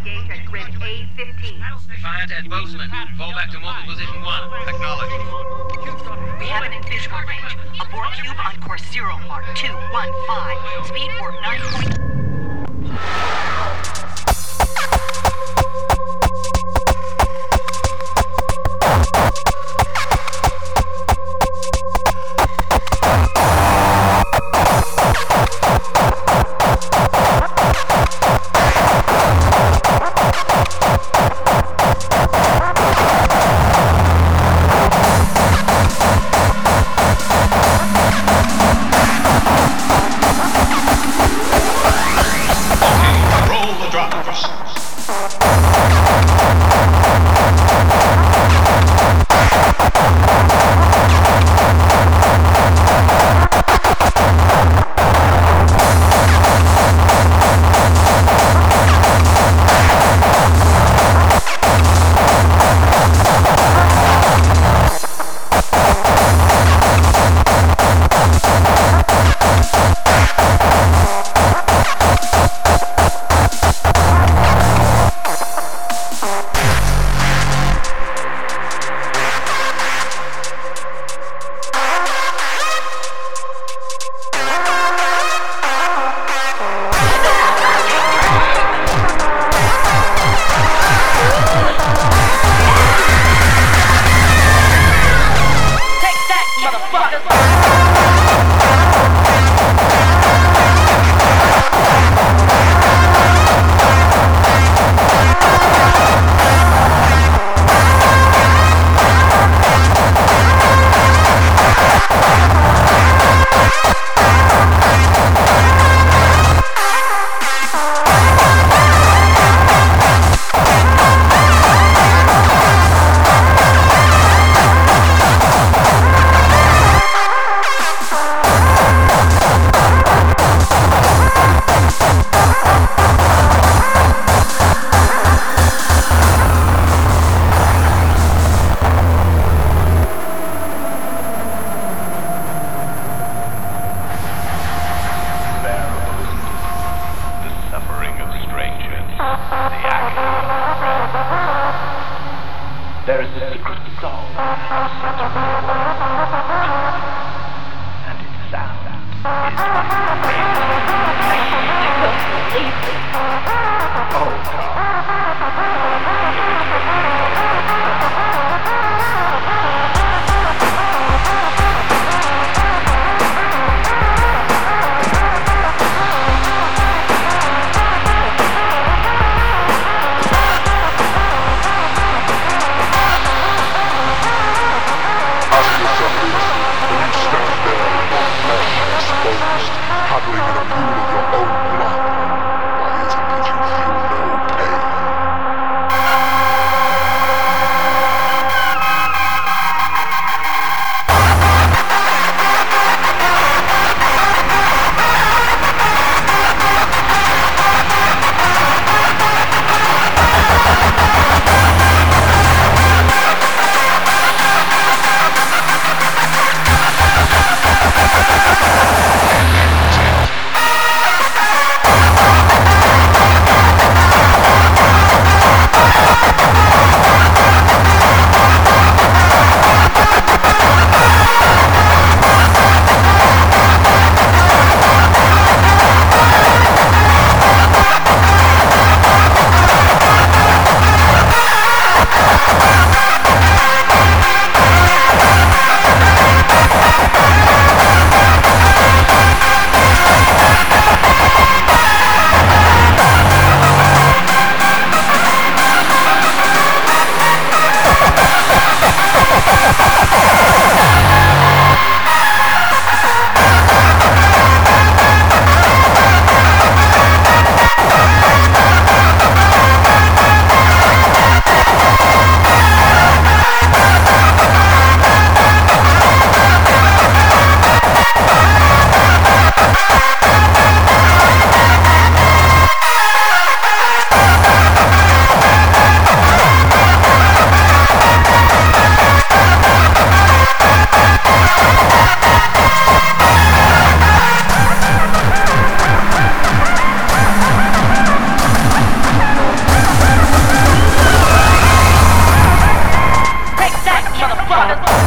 engage at grid A15. Defiant and Bozeman. Fall back to mobile position one. Acknowledged. We have an invisible range. A Borg cube on course 0, Mark 215. Speed warp 9. Oh, God. 大开